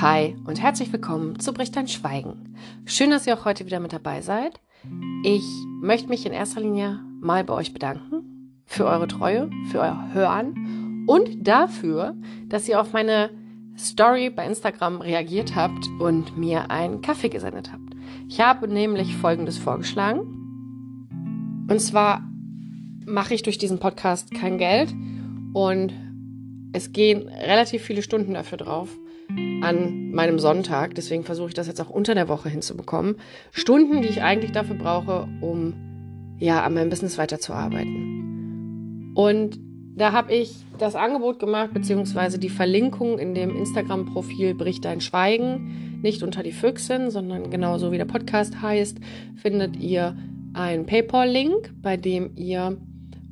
Hi und herzlich willkommen zu Bricht dein Schweigen. Schön, dass ihr auch heute wieder mit dabei seid. Ich möchte mich in erster Linie mal bei euch bedanken für eure Treue, für euer Hören und dafür, dass ihr auf meine Story bei Instagram reagiert habt und mir einen Kaffee gesendet habt. Ich habe nämlich Folgendes vorgeschlagen. Und zwar mache ich durch diesen Podcast kein Geld und es gehen relativ viele Stunden dafür drauf an meinem Sonntag. Deswegen versuche ich das jetzt auch unter der Woche hinzubekommen. Stunden, die ich eigentlich dafür brauche, um ja an meinem Business weiterzuarbeiten. Und da habe ich das Angebot gemacht, beziehungsweise die Verlinkung in dem Instagram-Profil Bricht dein Schweigen, nicht unter die Füchsin, sondern genauso wie der Podcast heißt, findet ihr einen PayPal-Link, bei dem ihr,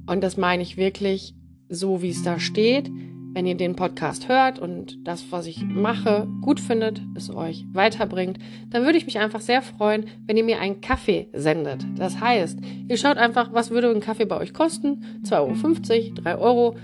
und das meine ich wirklich so, wie es da steht, wenn ihr den Podcast hört und das, was ich mache, gut findet, es euch weiterbringt, dann würde ich mich einfach sehr freuen, wenn ihr mir einen Kaffee sendet. Das heißt, ihr schaut einfach, was würde ein Kaffee bei euch kosten? 2,50 Euro, 3 Euro.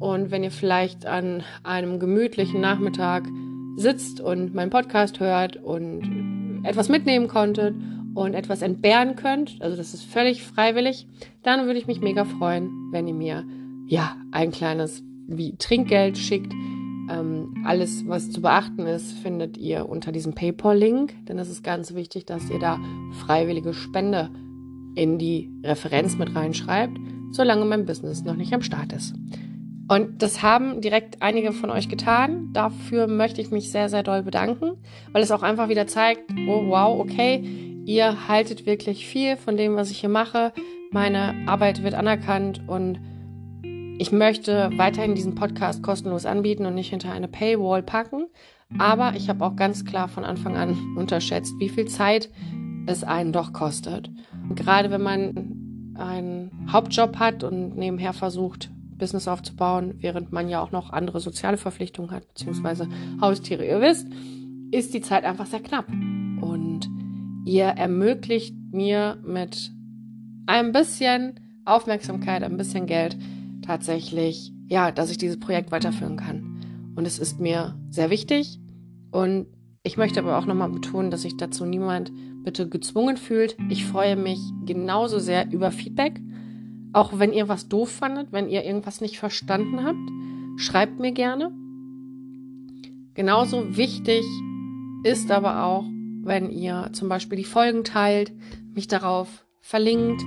Und wenn ihr vielleicht an einem gemütlichen Nachmittag sitzt und meinen Podcast hört und etwas mitnehmen konntet und etwas entbehren könnt, also das ist völlig freiwillig, dann würde ich mich mega freuen, wenn ihr mir ja ein kleines wie Trinkgeld schickt. Ähm, alles, was zu beachten ist, findet ihr unter diesem PayPal-Link, denn es ist ganz wichtig, dass ihr da freiwillige Spende in die Referenz mit reinschreibt, solange mein Business noch nicht am Start ist. Und das haben direkt einige von euch getan. Dafür möchte ich mich sehr, sehr doll bedanken, weil es auch einfach wieder zeigt, oh wow, okay, ihr haltet wirklich viel von dem, was ich hier mache. Meine Arbeit wird anerkannt und ich möchte weiterhin diesen Podcast kostenlos anbieten und nicht hinter eine Paywall packen. Aber ich habe auch ganz klar von Anfang an unterschätzt, wie viel Zeit es einen doch kostet. Gerade wenn man einen Hauptjob hat und nebenher versucht, Business aufzubauen, während man ja auch noch andere soziale Verpflichtungen hat, beziehungsweise Haustiere, ihr wisst, ist die Zeit einfach sehr knapp. Und ihr ermöglicht mir mit ein bisschen Aufmerksamkeit, ein bisschen Geld, tatsächlich, ja, dass ich dieses Projekt weiterführen kann. Und es ist mir sehr wichtig. Und ich möchte aber auch nochmal betonen, dass sich dazu niemand bitte gezwungen fühlt. Ich freue mich genauso sehr über Feedback. Auch wenn ihr was doof fandet, wenn ihr irgendwas nicht verstanden habt, schreibt mir gerne. Genauso wichtig ist aber auch, wenn ihr zum Beispiel die Folgen teilt, mich darauf verlinkt,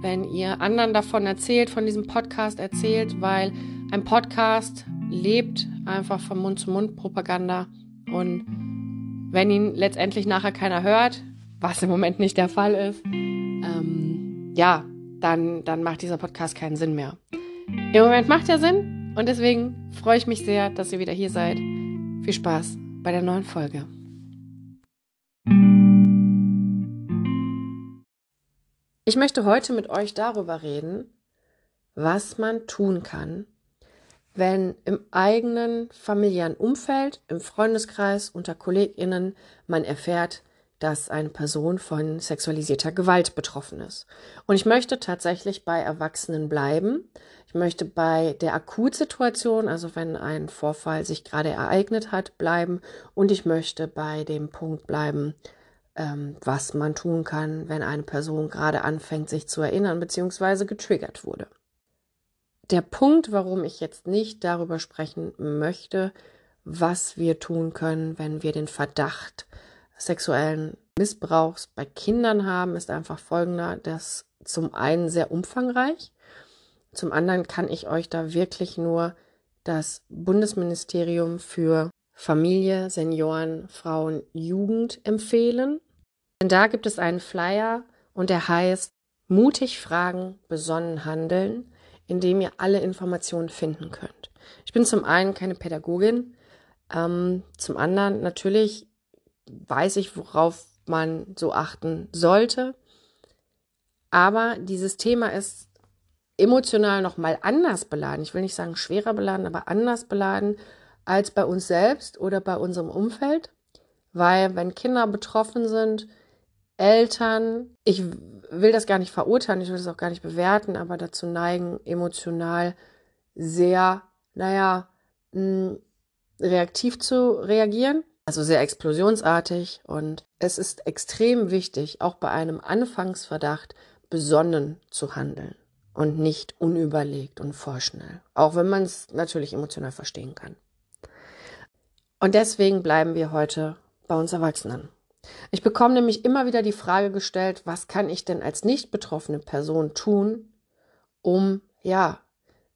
wenn ihr anderen davon erzählt, von diesem Podcast erzählt, weil ein Podcast lebt einfach von Mund-zu-Mund-Propaganda. Und wenn ihn letztendlich nachher keiner hört, was im Moment nicht der Fall ist, ähm, ja, dann, dann macht dieser Podcast keinen Sinn mehr. Im Moment macht er Sinn und deswegen freue ich mich sehr, dass ihr wieder hier seid. Viel Spaß bei der neuen Folge. Ich möchte heute mit euch darüber reden, was man tun kann, wenn im eigenen familiären Umfeld, im Freundeskreis, unter Kolleginnen man erfährt, dass eine Person von sexualisierter Gewalt betroffen ist. Und ich möchte tatsächlich bei Erwachsenen bleiben. Ich möchte bei der Akutsituation, also wenn ein Vorfall sich gerade ereignet hat, bleiben. Und ich möchte bei dem Punkt bleiben, ähm, was man tun kann, wenn eine Person gerade anfängt, sich zu erinnern bzw. getriggert wurde. Der Punkt, warum ich jetzt nicht darüber sprechen möchte, was wir tun können, wenn wir den Verdacht sexuellen Missbrauchs bei Kindern haben, ist einfach folgender. Das zum einen sehr umfangreich. Zum anderen kann ich euch da wirklich nur das Bundesministerium für Familie, Senioren, Frauen, Jugend empfehlen. Denn da gibt es einen Flyer und der heißt Mutig fragen, besonnen handeln, in dem ihr alle Informationen finden könnt. Ich bin zum einen keine Pädagogin, ähm, zum anderen natürlich weiß ich, worauf man so achten sollte. Aber dieses Thema ist emotional nochmal anders beladen. Ich will nicht sagen schwerer beladen, aber anders beladen als bei uns selbst oder bei unserem Umfeld. Weil wenn Kinder betroffen sind, Eltern, ich will das gar nicht verurteilen, ich will das auch gar nicht bewerten, aber dazu neigen, emotional sehr, naja, mh, hm, reaktiv zu reagieren. Also sehr explosionsartig und es ist extrem wichtig, auch bei einem Anfangsverdacht besonnen zu handeln und nicht unüberlegt und vorschnell, auch wenn man es natürlich emotional verstehen kann. Und deswegen bleiben wir heute bei uns Erwachsenen. Ich bekomme nämlich immer wieder die Frage gestellt, was kann ich denn als nicht betroffene Person tun, um ja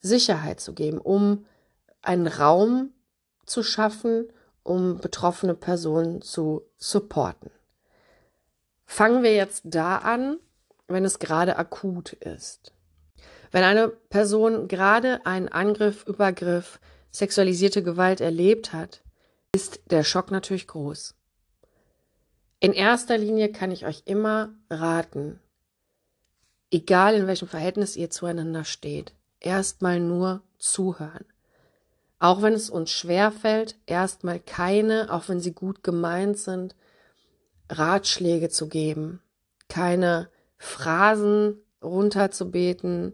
Sicherheit zu geben, um einen Raum zu schaffen, um betroffene Personen zu supporten. Fangen wir jetzt da an, wenn es gerade akut ist. Wenn eine Person gerade einen Angriff, Übergriff, sexualisierte Gewalt erlebt hat, ist der Schock natürlich groß. In erster Linie kann ich euch immer raten, egal in welchem Verhältnis ihr zueinander steht, erstmal nur zuhören. Auch wenn es uns schwer fällt, erstmal keine, auch wenn sie gut gemeint sind, Ratschläge zu geben, keine Phrasen runterzubeten,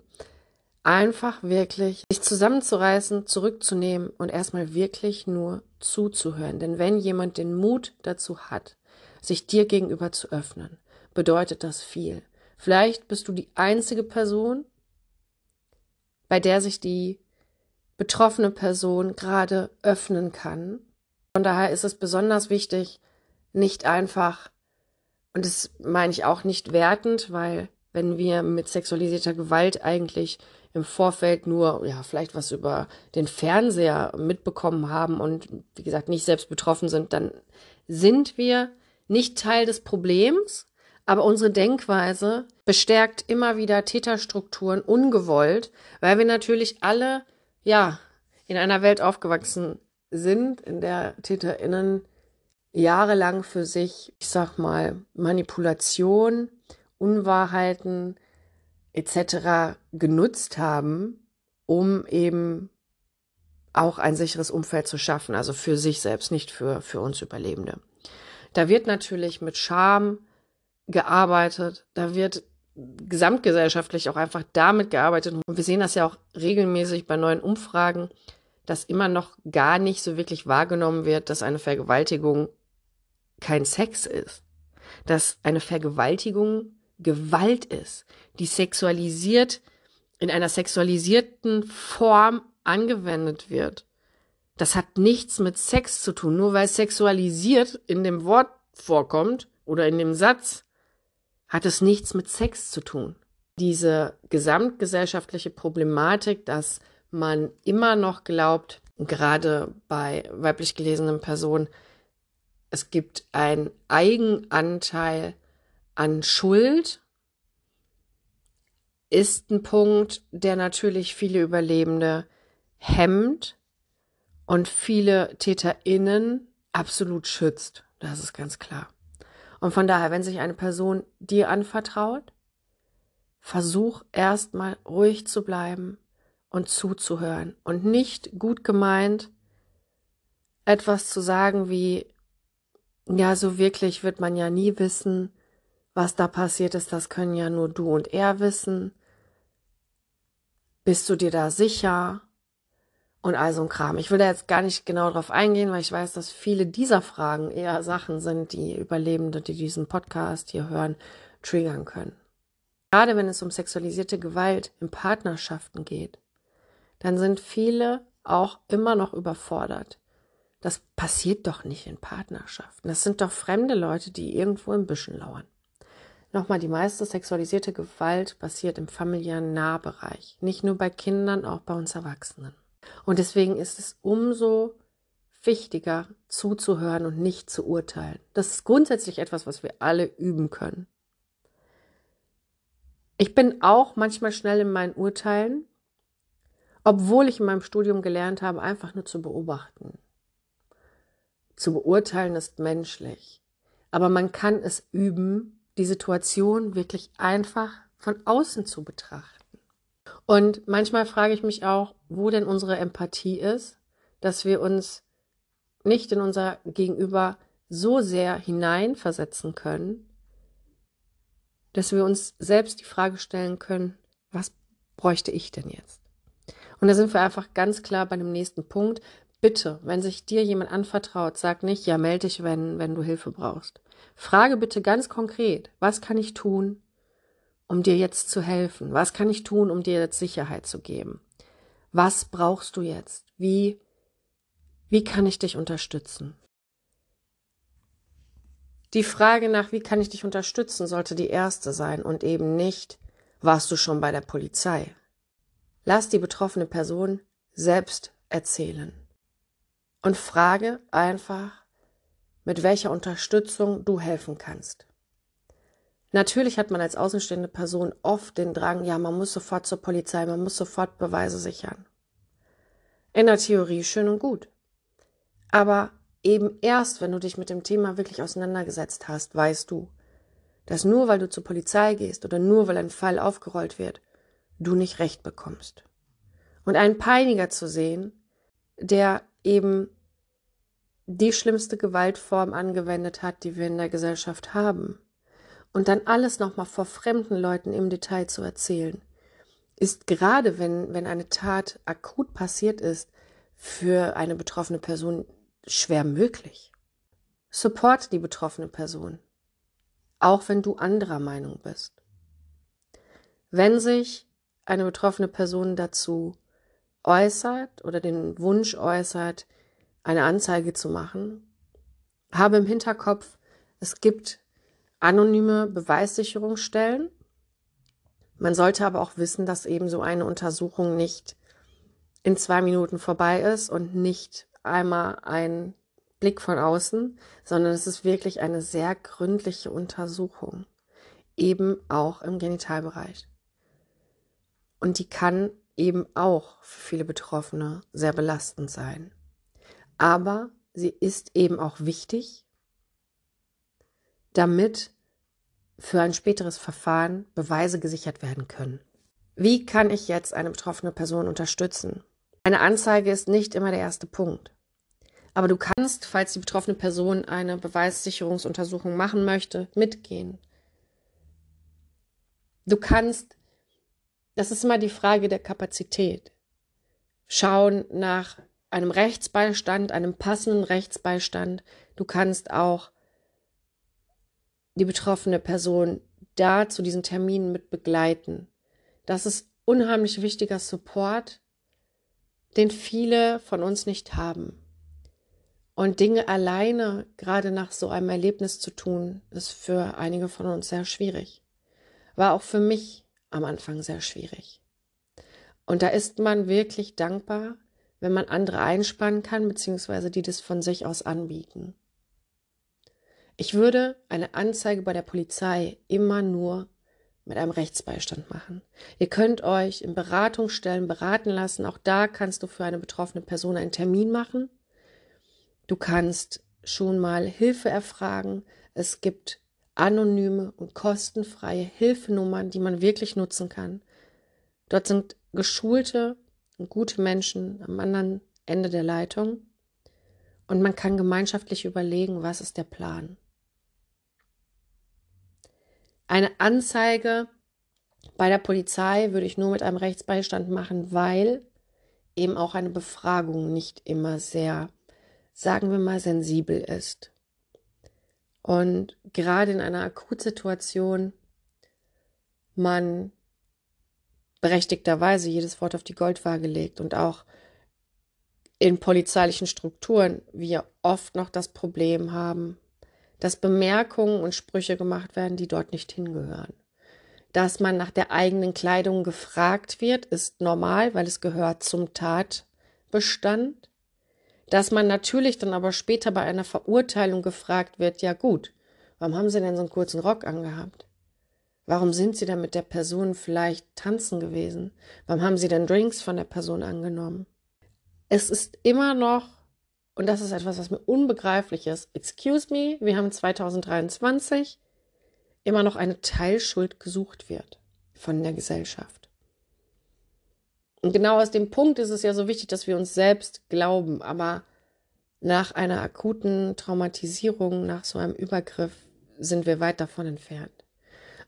einfach wirklich sich zusammenzureißen, zurückzunehmen und erstmal wirklich nur zuzuhören. Denn wenn jemand den Mut dazu hat, sich dir gegenüber zu öffnen, bedeutet das viel. Vielleicht bist du die einzige Person, bei der sich die betroffene Person gerade öffnen kann. Von daher ist es besonders wichtig, nicht einfach, und das meine ich auch nicht wertend, weil wenn wir mit sexualisierter Gewalt eigentlich im Vorfeld nur, ja, vielleicht was über den Fernseher mitbekommen haben und wie gesagt nicht selbst betroffen sind, dann sind wir nicht Teil des Problems, aber unsere Denkweise bestärkt immer wieder Täterstrukturen ungewollt, weil wir natürlich alle ja, in einer Welt aufgewachsen sind, in der TäterInnen jahrelang für sich, ich sag mal, Manipulation, Unwahrheiten etc. genutzt haben, um eben auch ein sicheres Umfeld zu schaffen, also für sich selbst, nicht für, für uns Überlebende. Da wird natürlich mit Scham gearbeitet, da wird gesamtgesellschaftlich auch einfach damit gearbeitet. Und wir sehen das ja auch regelmäßig bei neuen Umfragen, dass immer noch gar nicht so wirklich wahrgenommen wird, dass eine Vergewaltigung kein Sex ist. Dass eine Vergewaltigung Gewalt ist, die sexualisiert, in einer sexualisierten Form angewendet wird. Das hat nichts mit Sex zu tun. Nur weil sexualisiert in dem Wort vorkommt oder in dem Satz, hat es nichts mit Sex zu tun. Diese gesamtgesellschaftliche Problematik, dass man immer noch glaubt, gerade bei weiblich gelesenen Personen, es gibt einen Eigenanteil an Schuld, ist ein Punkt, der natürlich viele Überlebende hemmt und viele TäterInnen absolut schützt. Das ist ganz klar. Und von daher, wenn sich eine Person dir anvertraut, versuch erstmal ruhig zu bleiben und zuzuhören und nicht gut gemeint etwas zu sagen wie, ja, so wirklich wird man ja nie wissen, was da passiert ist, das können ja nur du und er wissen. Bist du dir da sicher? Und all so ein Kram. Ich will da jetzt gar nicht genau drauf eingehen, weil ich weiß, dass viele dieser Fragen eher Sachen sind, die Überlebende, die diesen Podcast hier hören, triggern können. Gerade wenn es um sexualisierte Gewalt in Partnerschaften geht, dann sind viele auch immer noch überfordert. Das passiert doch nicht in Partnerschaften. Das sind doch fremde Leute, die irgendwo im Büschen lauern. Nochmal, die meiste sexualisierte Gewalt passiert im familiären Nahbereich. Nicht nur bei Kindern, auch bei uns Erwachsenen. Und deswegen ist es umso wichtiger zuzuhören und nicht zu urteilen. Das ist grundsätzlich etwas, was wir alle üben können. Ich bin auch manchmal schnell in meinen Urteilen, obwohl ich in meinem Studium gelernt habe, einfach nur zu beobachten. Zu beurteilen ist menschlich. Aber man kann es üben, die Situation wirklich einfach von außen zu betrachten. Und manchmal frage ich mich auch, wo denn unsere Empathie ist, dass wir uns nicht in unser Gegenüber so sehr hineinversetzen können, dass wir uns selbst die Frage stellen können, was bräuchte ich denn jetzt? Und da sind wir einfach ganz klar bei dem nächsten Punkt. bitte, wenn sich dir jemand anvertraut, sag nicht, ja, melde dich, wenn, wenn du Hilfe brauchst. Frage bitte ganz konkret, was kann ich tun, um dir jetzt zu helfen? Was kann ich tun, um dir jetzt Sicherheit zu geben? Was brauchst du jetzt? Wie, wie kann ich dich unterstützen? Die Frage nach, wie kann ich dich unterstützen, sollte die erste sein und eben nicht, warst du schon bei der Polizei? Lass die betroffene Person selbst erzählen und frage einfach, mit welcher Unterstützung du helfen kannst. Natürlich hat man als außenstehende Person oft den Drang, ja, man muss sofort zur Polizei, man muss sofort Beweise sichern. In der Theorie schön und gut. Aber eben erst, wenn du dich mit dem Thema wirklich auseinandergesetzt hast, weißt du, dass nur weil du zur Polizei gehst oder nur weil ein Fall aufgerollt wird, du nicht recht bekommst. Und einen Peiniger zu sehen, der eben die schlimmste Gewaltform angewendet hat, die wir in der Gesellschaft haben, und dann alles nochmal vor fremden Leuten im Detail zu erzählen, ist gerade, wenn, wenn eine Tat akut passiert ist, für eine betroffene Person schwer möglich. Support die betroffene Person, auch wenn du anderer Meinung bist. Wenn sich eine betroffene Person dazu äußert oder den Wunsch äußert, eine Anzeige zu machen, habe im Hinterkopf, es gibt anonyme Beweissicherungsstellen. Man sollte aber auch wissen, dass eben so eine Untersuchung nicht in zwei Minuten vorbei ist und nicht einmal ein Blick von außen, sondern es ist wirklich eine sehr gründliche Untersuchung, eben auch im Genitalbereich. Und die kann eben auch für viele Betroffene sehr belastend sein. Aber sie ist eben auch wichtig, damit für ein späteres Verfahren Beweise gesichert werden können. Wie kann ich jetzt eine betroffene Person unterstützen? Eine Anzeige ist nicht immer der erste Punkt. Aber du kannst, falls die betroffene Person eine Beweissicherungsuntersuchung machen möchte, mitgehen. Du kannst, das ist immer die Frage der Kapazität, schauen nach einem Rechtsbeistand, einem passenden Rechtsbeistand. Du kannst auch die betroffene Person da zu diesen Terminen mit begleiten. Das ist unheimlich wichtiger Support, den viele von uns nicht haben. Und Dinge alleine, gerade nach so einem Erlebnis zu tun, ist für einige von uns sehr schwierig. War auch für mich am Anfang sehr schwierig. Und da ist man wirklich dankbar, wenn man andere einspannen kann, beziehungsweise die das von sich aus anbieten. Ich würde eine Anzeige bei der Polizei immer nur mit einem Rechtsbeistand machen. Ihr könnt euch in Beratungsstellen beraten lassen. Auch da kannst du für eine betroffene Person einen Termin machen. Du kannst schon mal Hilfe erfragen. Es gibt anonyme und kostenfreie Hilfenummern, die man wirklich nutzen kann. Dort sind geschulte und gute Menschen am anderen Ende der Leitung und man kann gemeinschaftlich überlegen, was ist der Plan. Eine Anzeige bei der Polizei würde ich nur mit einem Rechtsbeistand machen, weil eben auch eine Befragung nicht immer sehr, sagen wir mal, sensibel ist. Und gerade in einer Akutsituation man berechtigterweise jedes Wort auf die Goldwaage legt und auch in polizeilichen Strukturen wir oft noch das Problem haben, dass Bemerkungen und Sprüche gemacht werden, die dort nicht hingehören. Dass man nach der eigenen Kleidung gefragt wird, ist normal, weil es gehört zum Tatbestand. Dass man natürlich dann aber später bei einer Verurteilung gefragt wird, ja gut, warum haben Sie denn so einen kurzen Rock angehabt? Warum sind Sie denn mit der Person vielleicht tanzen gewesen? Warum haben Sie denn Drinks von der Person angenommen? Es ist immer noch und das ist etwas, was mir unbegreiflich ist. Excuse me, wir haben 2023 immer noch eine Teilschuld gesucht wird von der Gesellschaft. Und genau aus dem Punkt ist es ja so wichtig, dass wir uns selbst glauben, aber nach einer akuten Traumatisierung, nach so einem Übergriff sind wir weit davon entfernt.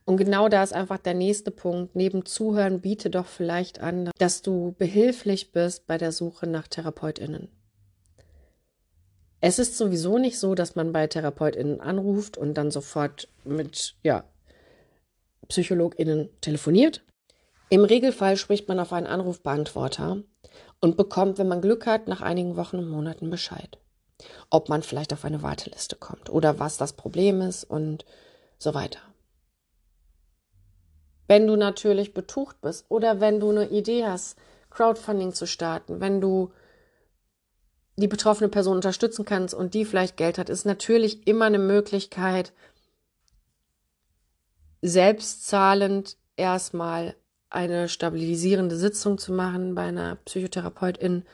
Und genau da ist einfach der nächste Punkt. Neben Zuhören biete doch vielleicht an, dass du behilflich bist bei der Suche nach TherapeutInnen Es ist sowieso nicht so, dass man bei TherapeutInnen anruft und dann sofort mit, ja, PsychologInnen telefoniert. Im Regelfall spricht man auf einen Anrufbeantworter und bekommt, wenn man Glück hat, nach einigen Wochen und Monaten Bescheid. Ob man vielleicht auf eine Warteliste kommt oder was das Problem ist und so weiter. Wenn du natürlich betucht bist oder wenn du eine Idee hast, Crowdfunding zu starten, wenn du die betroffene Person unterstützen kannst und die vielleicht Geld hat, ist natürlich immer eine Möglichkeit, selbstzahlend erstmal eine stabilisierende Sitzung zu machen bei einer Psychotherapeutin.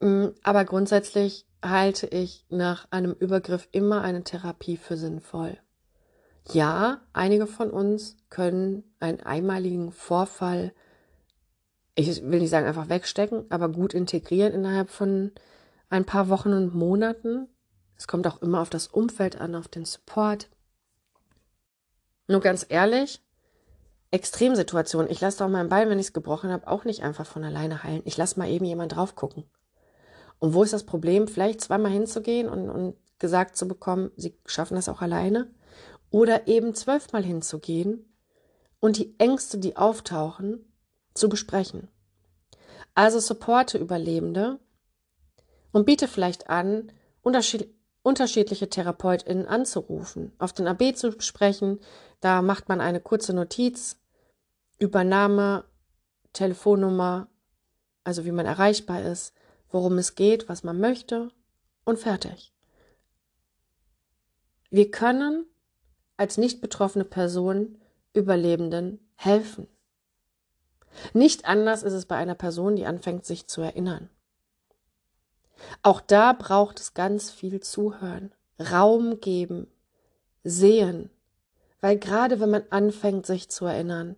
Mm, aber grundsätzlich halte ich nach einem Übergriff immer eine Therapie für sinnvoll. Ja, einige von uns können einen einmaligen Vorfall ich will nicht sagen einfach wegstecken, aber gut integrieren innerhalb von ein paar Wochen und Monaten. Es kommt auch immer auf das Umfeld an, auf den Support. Nur ganz ehrlich, Extremsituationen. Ich lasse doch mein Bein, wenn ich es gebrochen habe, auch nicht einfach von alleine heilen. Ich lasse mal eben jemand drauf gucken. Und wo ist das Problem? Vielleicht zweimal hinzugehen und, und gesagt zu bekommen, sie schaffen das auch alleine. Oder eben zwölfmal hinzugehen und die Ängste, die auftauchen, zu besprechen. Also supporte Überlebende und biete vielleicht an, unterschied unterschiedliche TherapeutInnen anzurufen, auf den AB zu sprechen. Da macht man eine kurze Notiz, Übernahme, Telefonnummer, also wie man erreichbar ist, worum es geht, was man möchte und fertig. Wir können als nicht betroffene Person Überlebenden helfen. Nicht anders ist es bei einer Person, die anfängt, sich zu erinnern. Auch da braucht es ganz viel Zuhören, Raum geben, sehen, weil gerade wenn man anfängt, sich zu erinnern,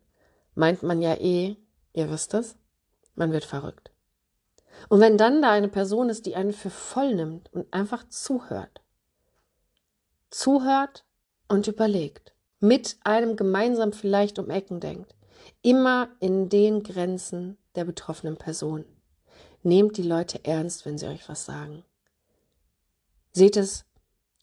meint man ja eh, ihr wisst es, man wird verrückt. Und wenn dann da eine Person ist, die einen für voll nimmt und einfach zuhört, zuhört und überlegt, mit einem gemeinsam vielleicht um Ecken denkt, Immer in den Grenzen der betroffenen Person. Nehmt die Leute ernst, wenn sie euch was sagen. Seht es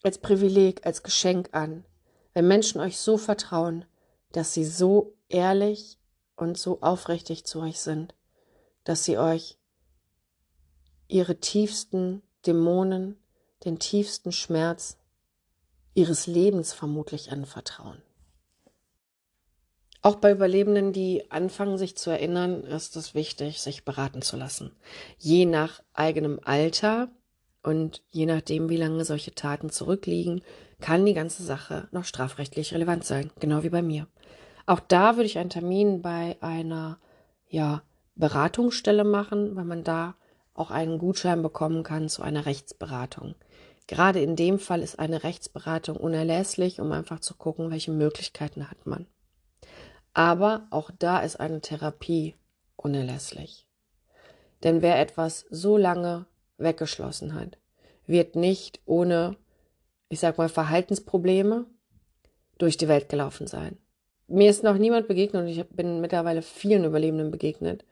als Privileg, als Geschenk an, wenn Menschen euch so vertrauen, dass sie so ehrlich und so aufrichtig zu euch sind, dass sie euch ihre tiefsten Dämonen, den tiefsten Schmerz ihres Lebens vermutlich anvertrauen. Auch bei Überlebenden, die anfangen, sich zu erinnern, ist es wichtig, sich beraten zu lassen. Je nach eigenem Alter und je nachdem, wie lange solche Taten zurückliegen, kann die ganze Sache noch strafrechtlich relevant sein, genau wie bei mir. Auch da würde ich einen Termin bei einer ja, Beratungsstelle machen, weil man da auch einen Gutschein bekommen kann zu einer Rechtsberatung. Gerade in dem Fall ist eine Rechtsberatung unerlässlich, um einfach zu gucken, welche Möglichkeiten hat man. Aber auch da ist eine Therapie unerlässlich. Denn wer etwas so lange weggeschlossen hat, wird nicht ohne, ich sag mal, Verhaltensprobleme durch die Welt gelaufen sein. Mir ist noch niemand begegnet und ich bin mittlerweile vielen Überlebenden begegnet,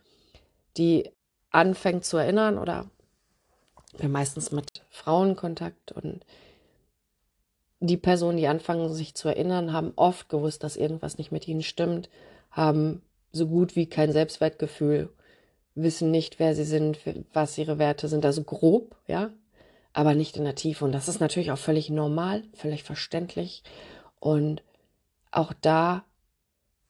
die anfängt zu erinnern oder meistens mit Frauen Kontakt und die Personen, die anfangen, sich zu erinnern, haben oft gewusst, dass irgendwas nicht mit ihnen stimmt, haben so gut wie kein Selbstwertgefühl, wissen nicht, wer sie sind, was ihre Werte sind, also grob, ja, aber nicht in der Tiefe. Und das ist natürlich auch völlig normal, völlig verständlich. Und auch da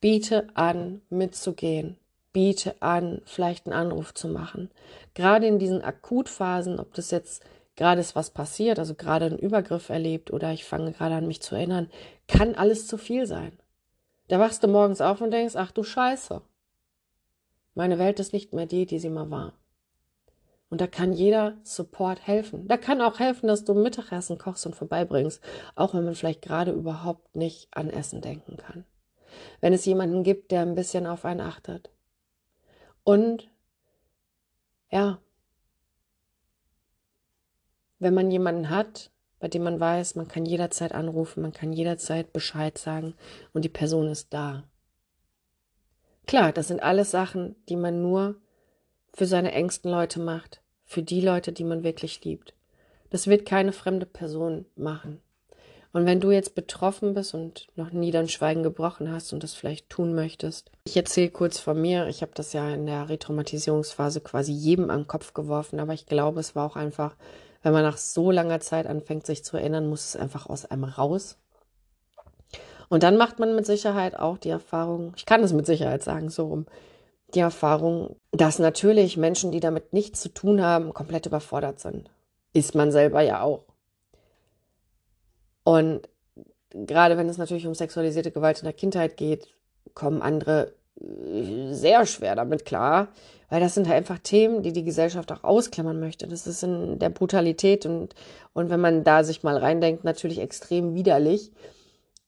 biete an, mitzugehen, biete an, vielleicht einen Anruf zu machen. Gerade in diesen Akutphasen, ob das jetzt gerade ist was passiert, also gerade ein Übergriff erlebt oder ich fange gerade an mich zu erinnern, kann alles zu viel sein. Da wachst du morgens auf und denkst, ach du Scheiße. Meine Welt ist nicht mehr die, die sie mal war. Und da kann jeder Support helfen. Da kann auch helfen, dass du Mittagessen kochst und vorbeibringst, auch wenn man vielleicht gerade überhaupt nicht an Essen denken kann. Wenn es jemanden gibt, der ein bisschen auf einen achtet. Und ja, wenn man jemanden hat, bei dem man weiß, man kann jederzeit anrufen, man kann jederzeit Bescheid sagen und die Person ist da. Klar, das sind alles Sachen, die man nur für seine engsten Leute macht, für die Leute, die man wirklich liebt. Das wird keine fremde Person machen. Und wenn du jetzt betroffen bist und noch nie dein Schweigen gebrochen hast und das vielleicht tun möchtest, ich erzähle kurz von mir. Ich habe das ja in der Retraumatisierungsphase quasi jedem am Kopf geworfen, aber ich glaube, es war auch einfach, wenn man nach so langer Zeit anfängt, sich zu erinnern, muss es einfach aus einem raus. Und dann macht man mit Sicherheit auch die Erfahrung, ich kann es mit Sicherheit sagen, so rum, die Erfahrung, dass natürlich Menschen, die damit nichts zu tun haben, komplett überfordert sind. Ist man selber ja auch. Und gerade wenn es natürlich um sexualisierte Gewalt in der Kindheit geht, kommen andere sehr schwer damit klar, weil das sind halt einfach Themen, die die Gesellschaft auch ausklammern möchte. Das ist in der Brutalität und, und wenn man da sich mal reindenkt, natürlich extrem widerlich.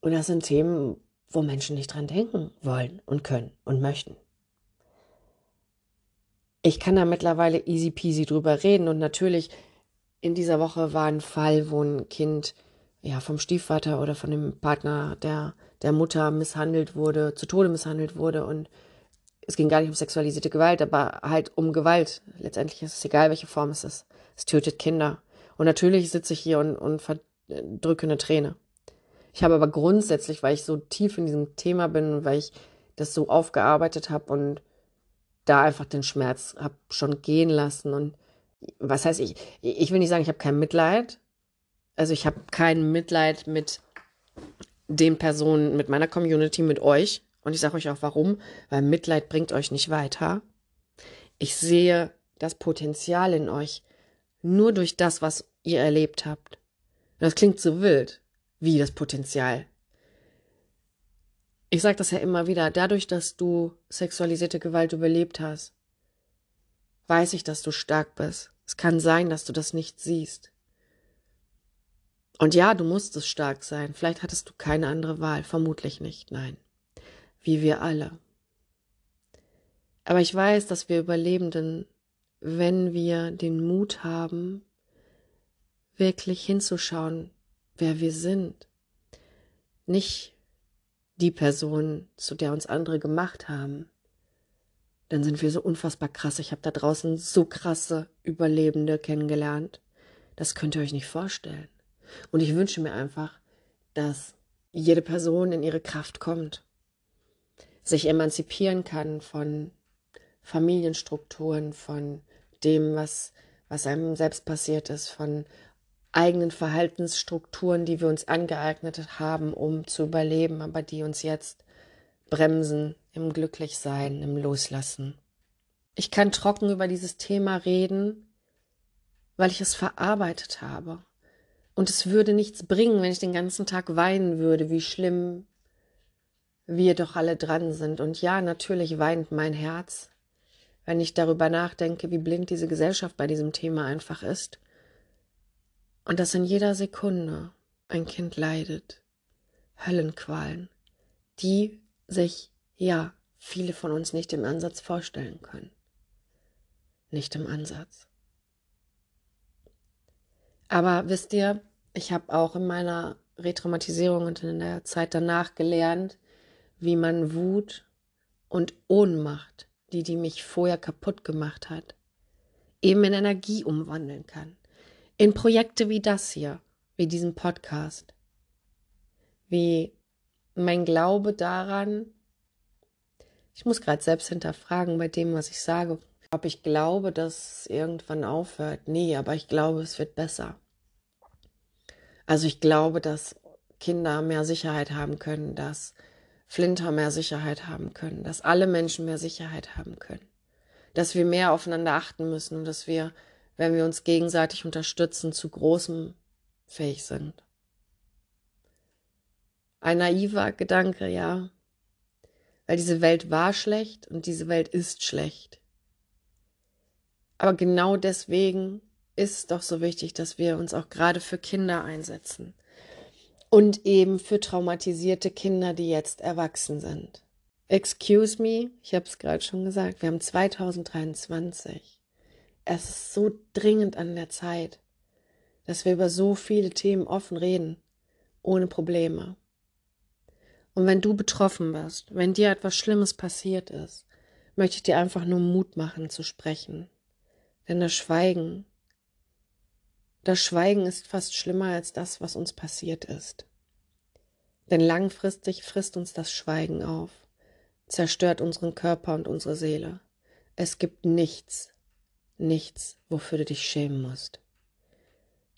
Und das sind Themen, wo Menschen nicht dran denken wollen und können und möchten. Ich kann da mittlerweile easy peasy drüber reden und natürlich in dieser Woche war ein Fall, wo ein Kind ja vom Stiefvater oder von dem Partner der der Mutter misshandelt wurde, zu Tode misshandelt wurde und es ging gar nicht um sexualisierte Gewalt, aber halt um Gewalt. Letztendlich ist es egal, welche Form es ist. Es tötet Kinder. Und natürlich sitze ich hier und, und verdrücke eine Träne. Ich habe aber grundsätzlich, weil ich so tief in diesem Thema bin, weil ich das so aufgearbeitet habe und da einfach den Schmerz habe schon gehen lassen. Und was heißt ich? Ich will nicht sagen, ich habe kein Mitleid. Also ich habe kein Mitleid mit den Personen, mit meiner Community, mit euch. Und ich sage euch auch warum, weil Mitleid bringt euch nicht weiter. Ich sehe das Potenzial in euch nur durch das, was ihr erlebt habt. Das klingt so wild wie das Potenzial. Ich sage das ja immer wieder, dadurch, dass du sexualisierte Gewalt überlebt hast, weiß ich, dass du stark bist. Es kann sein, dass du das nicht siehst. Und ja, du musstest stark sein. Vielleicht hattest du keine andere Wahl. Vermutlich nicht, nein. Wie wir alle. Aber ich weiß, dass wir Überlebenden, wenn wir den Mut haben, wirklich hinzuschauen, wer wir sind. Nicht die Person, zu der uns andere gemacht haben. Dann sind wir so unfassbar krass. Ich habe da draußen so krasse Überlebende kennengelernt. Das könnt ihr euch nicht vorstellen. Und ich wünsche mir einfach, dass jede Person in ihre Kraft kommt, sich emanzipieren kann von Familienstrukturen, von dem, was, was einem selbst passiert ist, von eigenen Verhaltensstrukturen, die wir uns angeeignet haben, um zu überleben, aber die uns jetzt bremsen im Glücklichsein, im Loslassen. Ich kann trocken über dieses Thema reden, weil ich es verarbeitet habe. Und es würde nichts bringen, wenn ich den ganzen Tag weinen würde, wie schlimm wir doch alle dran sind. Und ja, natürlich weint mein Herz, wenn ich darüber nachdenke, wie blind diese Gesellschaft bei diesem Thema einfach ist und dass in jeder Sekunde ein Kind leidet, Höllenqualen, die sich, ja, viele von uns nicht im Ansatz vorstellen können. Nicht im Ansatz. Aber wisst ihr, ich habe auch in meiner Retraumatisierung und in der Zeit danach gelernt, wie man Wut und Ohnmacht, die die mich vorher kaputt gemacht hat, eben in Energie umwandeln kann in Projekte wie das hier, wie diesen Podcast, wie mein Glaube daran, ich muss gerade selbst hinterfragen bei dem, was ich sage, ob ich glaube, dass es irgendwann aufhört. Nee, aber ich glaube, es wird besser. Also ich glaube, dass Kinder mehr Sicherheit haben können, dass Flinter mehr Sicherheit haben können, dass alle Menschen mehr Sicherheit haben können, dass wir mehr aufeinander achten müssen und dass wir wenn wir uns gegenseitig unterstützen, zu großem fähig sind. Ein naiver Gedanke, ja, weil diese Welt war schlecht und diese Welt ist schlecht. Aber genau deswegen ist doch so wichtig, dass wir uns auch gerade für Kinder einsetzen und eben für traumatisierte Kinder, die jetzt erwachsen sind. Excuse me, ich habe es gerade schon gesagt, wir haben 2023 es ist so dringend an der Zeit, dass wir über so viele Themen offen reden, ohne Probleme. Und wenn du betroffen bist, wenn dir etwas Schlimmes passiert ist, möchte ich dir einfach nur Mut machen zu sprechen. Denn das Schweigen das Schweigen ist fast schlimmer als das, was uns passiert ist. Denn langfristig frisst uns das Schweigen auf, zerstört unseren Körper und unsere Seele. Es gibt nichts, nichts, wofür du dich schämen musst.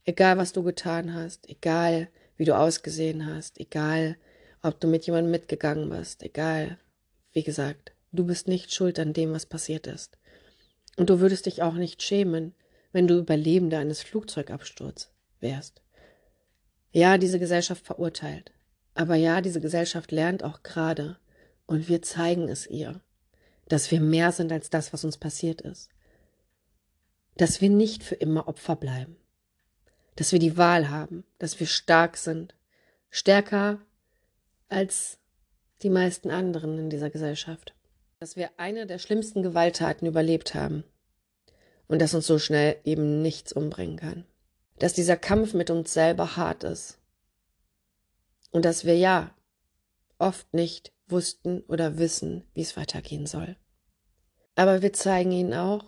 Egal, was du getan hast, egal, wie du ausgesehen hast, egal, ob du mit jemandem mitgegangen bist, egal, wie gesagt, du bist nicht schuld an dem, was passiert ist. Und du würdest dich auch nicht schämen, wenn du Überlebender eines Flugzeugabsturzes wärst. Ja, diese Gesellschaft verurteilt. Aber ja, diese Gesellschaft lernt auch gerade, und wir zeigen es ihr, dass wir mehr sind als das, was uns passiert ist. Dass wir nicht für immer Opfer bleiben. Dass wir die Wahl haben, dass wir stark sind. Stärker als die meisten anderen in dieser Gesellschaft. Dass wir eine der schlimmsten Gewalttaten überlebt haben und dass uns so schnell eben nichts umbringen kann. Dass dieser Kampf mit uns selber hart ist. Und dass wir ja oft nicht wussten oder wissen, wie es weitergehen soll. Aber wir zeigen ihnen auch,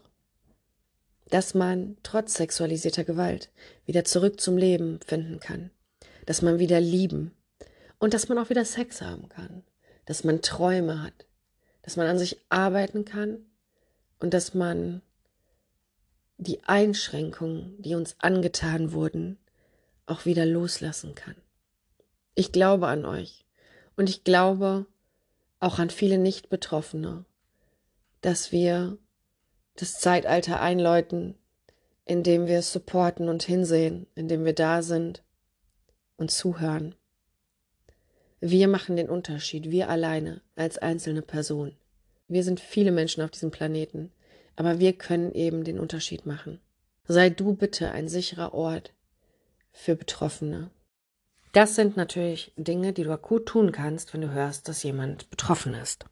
dass man trotz sexualisierter Gewalt wieder zurück zum Leben finden kann, dass man wieder lieben. Und dass man auch wieder Sex haben kann, dass man Träume hat, dass man an sich arbeiten kann. Und dass man die Einschränkungen, die uns angetan wurden, auch wieder loslassen kann. Ich glaube an euch und ich glaube auch an viele Nicht-Betroffene, dass wir das Zeitalter einläuten, in dem wir supporten und hinsehen, in dem wir da sind und zuhören. Wir machen den Unterschied, wir alleine als einzelne Person. Wir sind viele Menschen auf diesem Planeten aber wir können eben den Unterschied machen. Sei du bitte ein sicherer Ort für Betroffene. Das sind natürlich Dinge, die du akut tun kannst, wenn du hörst, dass jemand betroffen ist.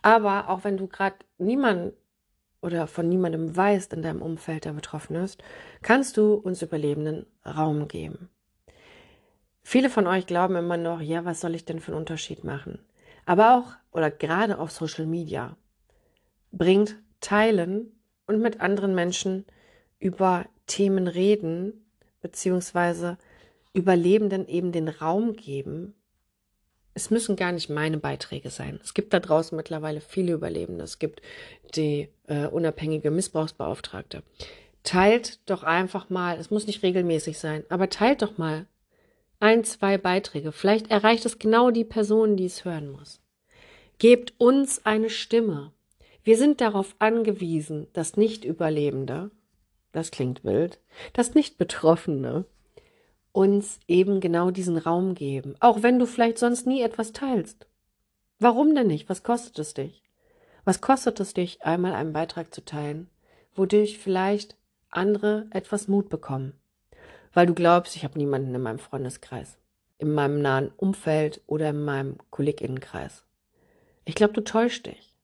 Aber auch wenn du gerade niemand oder von niemandem weißt in deinem Umfeld, der betroffen ist, kannst du uns Überlebenden Raum geben. Viele von euch glauben immer noch, ja, was soll ich denn für einen Unterschied machen? Aber auch oder gerade auf Social Media bringt teilen und mit anderen Menschen über Themen reden, beziehungsweise Überlebenden eben den Raum geben. Es müssen gar nicht meine Beiträge sein. Es gibt da draußen mittlerweile viele Überlebende. Es gibt die äh, unabhängige Missbrauchsbeauftragte. Teilt doch einfach mal, es muss nicht regelmäßig sein, aber teilt doch mal ein, zwei Beiträge. Vielleicht erreicht es genau die Person, die es hören muss. Gebt uns eine Stimme. Wir sind darauf angewiesen, dass Nicht-Überlebende, das klingt wild, dass Nicht-Betroffene uns eben genau diesen Raum geben, auch wenn du vielleicht sonst nie etwas teilst. Warum denn nicht? Was kostet es dich? Was kostet es dich, einmal einen Beitrag zu teilen, wodurch vielleicht andere etwas Mut bekommen? Weil du glaubst, ich habe niemanden in meinem Freundeskreis, in meinem nahen Umfeld oder in meinem Kolleginnenkreis. Ich glaube, du täuschst dich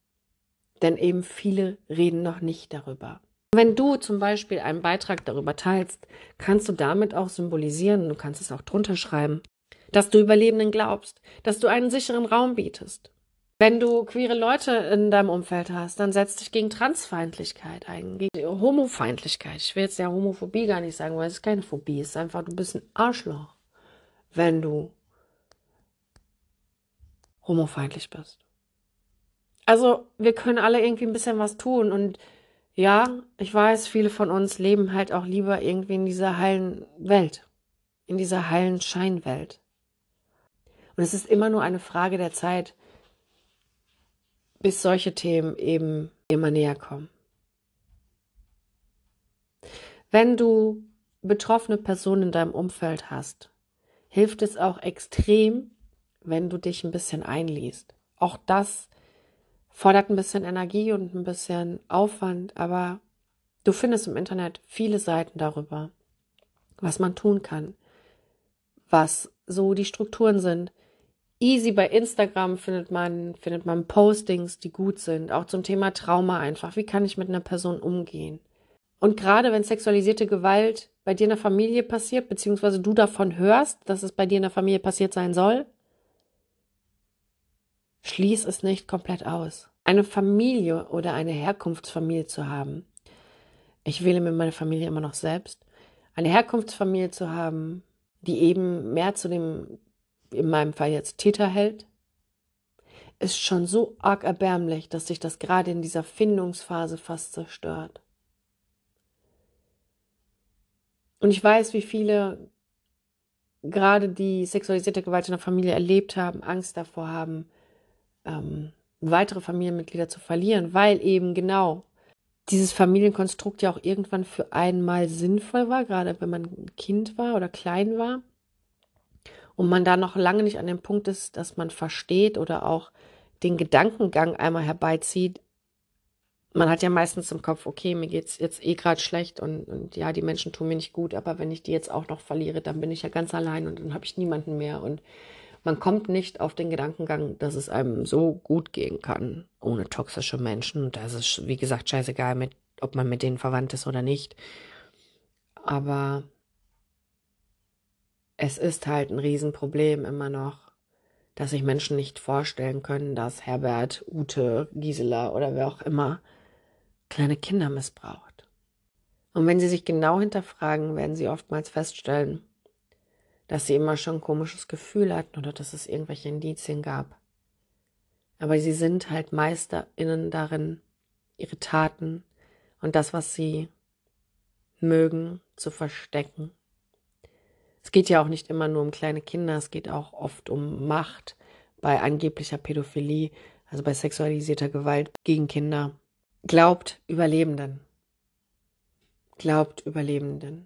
denn eben viele reden noch nicht darüber. Wenn du zum Beispiel einen Beitrag darüber teilst, kannst du damit auch symbolisieren, du kannst es auch drunter schreiben, dass du Überlebenden glaubst, dass du einen sicheren Raum bietest. Wenn du queere Leute in deinem Umfeld hast, dann setz dich gegen Transfeindlichkeit ein, gegen Homofeindlichkeit. Ich will jetzt ja Homophobie gar nicht sagen, weil es ist keine Phobie, es ist einfach, du bist ein Arschloch, wenn du homofeindlich bist. Also wir können alle irgendwie ein bisschen was tun und ja, ich weiß, viele von uns leben halt auch lieber irgendwie in dieser heilen Welt, in dieser heilen Scheinwelt. Und es ist immer nur eine Frage der Zeit, bis solche Themen eben immer näher kommen. Wenn du betroffene Personen in deinem Umfeld hast, hilft es auch extrem, wenn du dich ein bisschen einliest. Auch das fordert ein bisschen Energie und ein bisschen Aufwand, aber du findest im Internet viele Seiten darüber, was man tun kann, was so die Strukturen sind. Easy bei Instagram findet man, findet man Postings, die gut sind, auch zum Thema Trauma einfach. Wie kann ich mit einer Person umgehen? Und gerade wenn sexualisierte Gewalt bei dir in der Familie passiert, beziehungsweise du davon hörst, dass es bei dir in der Familie passiert sein soll, Schließ es nicht komplett aus. Eine Familie oder eine Herkunftsfamilie zu haben. Ich wähle mir meine Familie immer noch selbst. eine Herkunftsfamilie zu haben, die eben mehr zu dem, in meinem Fall jetzt Täter hält, ist schon so arg erbärmlich, dass sich das gerade in dieser Findungsphase fast zerstört. Und ich weiß, wie viele gerade die sexualisierte Gewalt in der Familie erlebt haben, Angst davor haben, ähm, weitere Familienmitglieder zu verlieren, weil eben genau dieses Familienkonstrukt ja auch irgendwann für einmal sinnvoll war, gerade wenn man Kind war oder klein war. Und man da noch lange nicht an dem Punkt ist, dass man versteht oder auch den Gedankengang einmal herbeizieht. Man hat ja meistens im Kopf, okay, mir geht's jetzt eh gerade schlecht und, und ja, die Menschen tun mir nicht gut, aber wenn ich die jetzt auch noch verliere, dann bin ich ja ganz allein und dann habe ich niemanden mehr. Und man kommt nicht auf den Gedankengang, dass es einem so gut gehen kann ohne toxische Menschen. Das ist, wie gesagt, scheißegal, mit, ob man mit denen verwandt ist oder nicht. Aber es ist halt ein Riesenproblem immer noch, dass sich Menschen nicht vorstellen können, dass Herbert, Ute, Gisela oder wer auch immer kleine Kinder missbraucht. Und wenn sie sich genau hinterfragen, werden sie oftmals feststellen, dass sie immer schon ein komisches Gefühl hatten oder dass es irgendwelche Indizien gab. Aber sie sind halt MeisterInnen darin, ihre Taten und das, was sie mögen, zu verstecken. Es geht ja auch nicht immer nur um kleine Kinder, es geht auch oft um Macht bei angeblicher Pädophilie, also bei sexualisierter Gewalt gegen Kinder. Glaubt Überlebenden. Glaubt Überlebenden.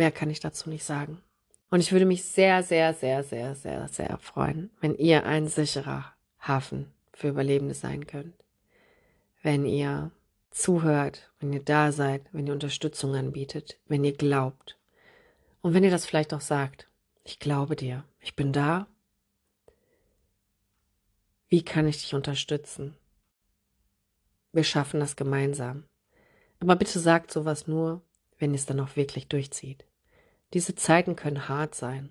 Mehr kann ich dazu nicht sagen. Und ich würde mich sehr, sehr, sehr, sehr, sehr, sehr freuen, wenn ihr ein sicherer Hafen für Überlebende sein könnt. Wenn ihr zuhört, wenn ihr da seid, wenn ihr Unterstützung anbietet, wenn ihr glaubt. Und wenn ihr das vielleicht auch sagt, ich glaube dir, ich bin da. Wie kann ich dich unterstützen? Wir schaffen das gemeinsam. Aber bitte sagt sowas nur, wenn ihr es dann auch wirklich durchzieht. Diese Zeiten können hart sein,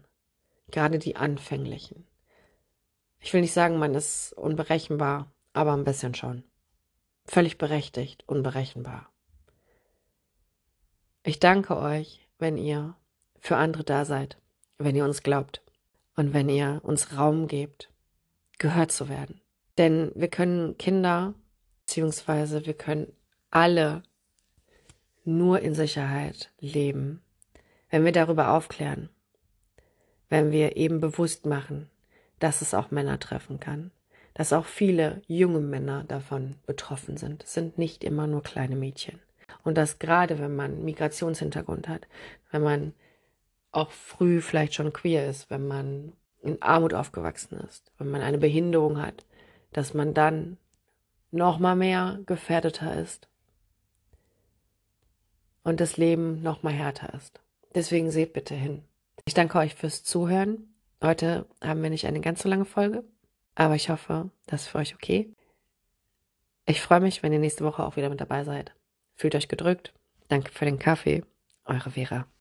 gerade die anfänglichen. Ich will nicht sagen, man ist unberechenbar, aber ein bisschen schon. Völlig berechtigt, unberechenbar. Ich danke euch, wenn ihr für andere da seid, wenn ihr uns glaubt und wenn ihr uns Raum gebt, gehört zu werden. Denn wir können Kinder, beziehungsweise wir können alle nur in Sicherheit leben, wenn wir darüber aufklären, wenn wir eben bewusst machen, dass es auch Männer treffen kann, dass auch viele junge Männer davon betroffen sind. Es sind nicht immer nur kleine Mädchen. Und dass gerade wenn man Migrationshintergrund hat, wenn man auch früh vielleicht schon queer ist, wenn man in Armut aufgewachsen ist, wenn man eine Behinderung hat, dass man dann noch mal mehr gefährdeter ist und das Leben noch mal härter ist. Deswegen seht bitte hin. Ich danke euch fürs Zuhören. Heute haben wir nicht eine ganz so lange Folge, aber ich hoffe, das ist für euch okay. Ich freue mich, wenn ihr nächste Woche auch wieder mit dabei seid. Fühlt euch gedrückt. Danke für den Kaffee. Eure Vera.